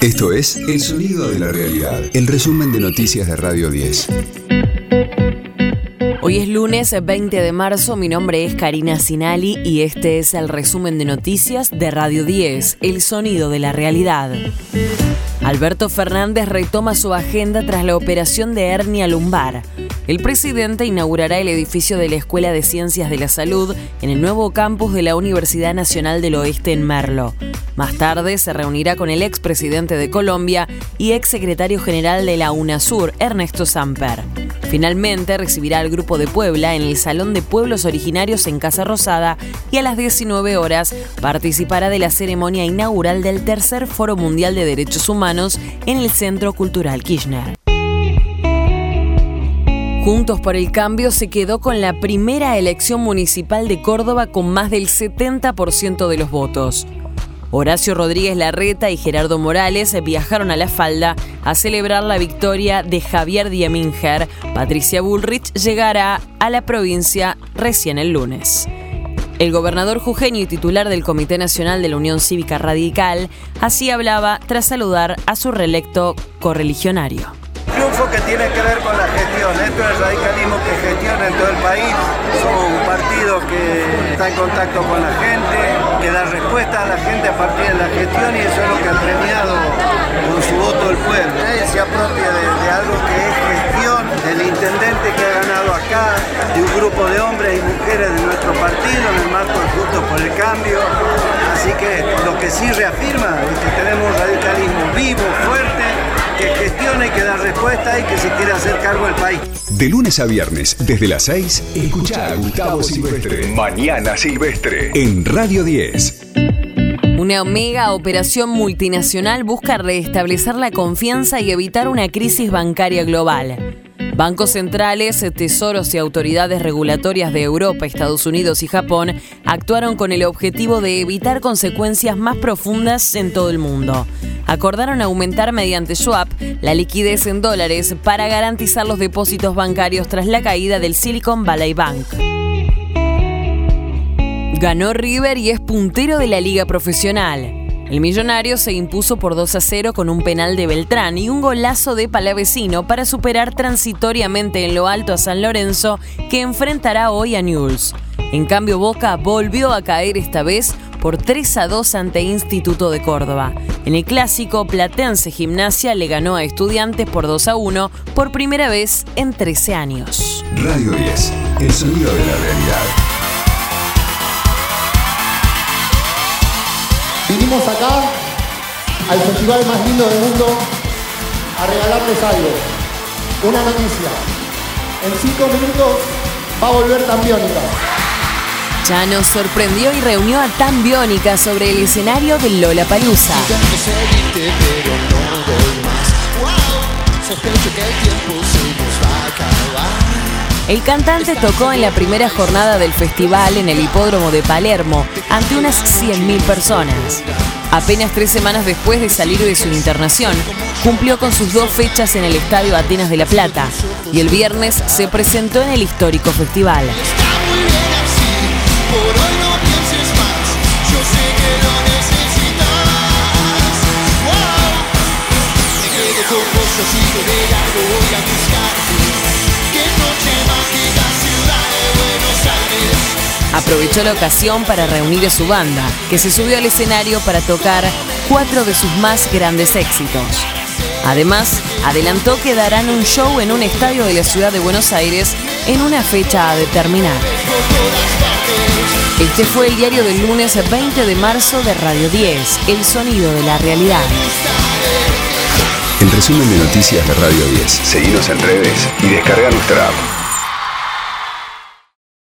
Esto es El Sonido de la Realidad, el resumen de noticias de Radio 10. Hoy es lunes 20 de marzo, mi nombre es Karina Sinali y este es el resumen de noticias de Radio 10, El Sonido de la Realidad. Alberto Fernández retoma su agenda tras la operación de hernia lumbar. El presidente inaugurará el edificio de la Escuela de Ciencias de la Salud en el nuevo campus de la Universidad Nacional del Oeste en Merlo. Más tarde se reunirá con el expresidente de Colombia y exsecretario general de la UNASUR, Ernesto Samper. Finalmente recibirá al grupo de Puebla en el Salón de Pueblos Originarios en Casa Rosada y a las 19 horas participará de la ceremonia inaugural del Tercer Foro Mundial de Derechos Humanos en el Centro Cultural Kirchner. Juntos por el Cambio se quedó con la primera elección municipal de Córdoba con más del 70% de los votos. Horacio Rodríguez Larreta y Gerardo Morales viajaron a La Falda a celebrar la victoria de Javier Dieminger. Patricia Bullrich llegará a la provincia recién el lunes. El gobernador jujeño y titular del Comité Nacional de la Unión Cívica Radical así hablaba tras saludar a su reelecto correligionario que tiene que ver con la gestión. Esto es el radicalismo que gestiona en todo el país. Somos un partido que está en contacto con la gente, que da respuesta a la gente a partir de la gestión y eso es lo que ha premiado con su voto el pueblo. Él se apropia de, algo que es gestión del intendente que ha ganado acá, de un grupo de hombres y mujeres de nuestro partido en el marco de Juntos por el Cambio. Así que lo que sí reafirma es que tenemos un radicalismo vivo, y que da respuesta y que se quiere hacer cargo del país. De lunes a viernes, desde las 6, escucha a Gustavo Silvestre. Mañana Silvestre. En Radio 10. Una mega operación multinacional busca restablecer la confianza y evitar una crisis bancaria global. Bancos centrales, tesoros y autoridades regulatorias de Europa, Estados Unidos y Japón actuaron con el objetivo de evitar consecuencias más profundas en todo el mundo. Acordaron aumentar mediante swap la liquidez en dólares para garantizar los depósitos bancarios tras la caída del Silicon Valley Bank. Ganó River y es puntero de la liga profesional. El millonario se impuso por 2 a 0 con un penal de Beltrán y un golazo de Palavecino para superar transitoriamente en lo alto a San Lorenzo, que enfrentará hoy a Newell's. En cambio, Boca volvió a caer esta vez por 3 a 2 ante Instituto de Córdoba. En el clásico, Platense Gimnasia le ganó a Estudiantes por 2 a 1 por primera vez en 13 años. Radio 10, el sonido de la realidad. Vinimos acá al festival más lindo del mundo a regalarles algo, una noticia. En cinco minutos va a volver Tambiónica. Ya nos sorprendió y reunió a Tambiónica sobre el escenario del Lola Palusa. El cantante tocó en la primera jornada del festival en el hipódromo de Palermo ante unas 100.000 personas. Apenas tres semanas después de salir de su internación, cumplió con sus dos fechas en el Estadio Atenas de La Plata y el viernes se presentó en el histórico festival. Aprovechó la ocasión para reunir a su banda, que se subió al escenario para tocar cuatro de sus más grandes éxitos. Además, adelantó que darán un show en un estadio de la ciudad de Buenos Aires en una fecha a determinar. Este fue el diario del lunes 20 de marzo de Radio 10, El Sonido de la Realidad. El resumen de noticias de Radio 10. Seguimos en redes y descarga nuestra app.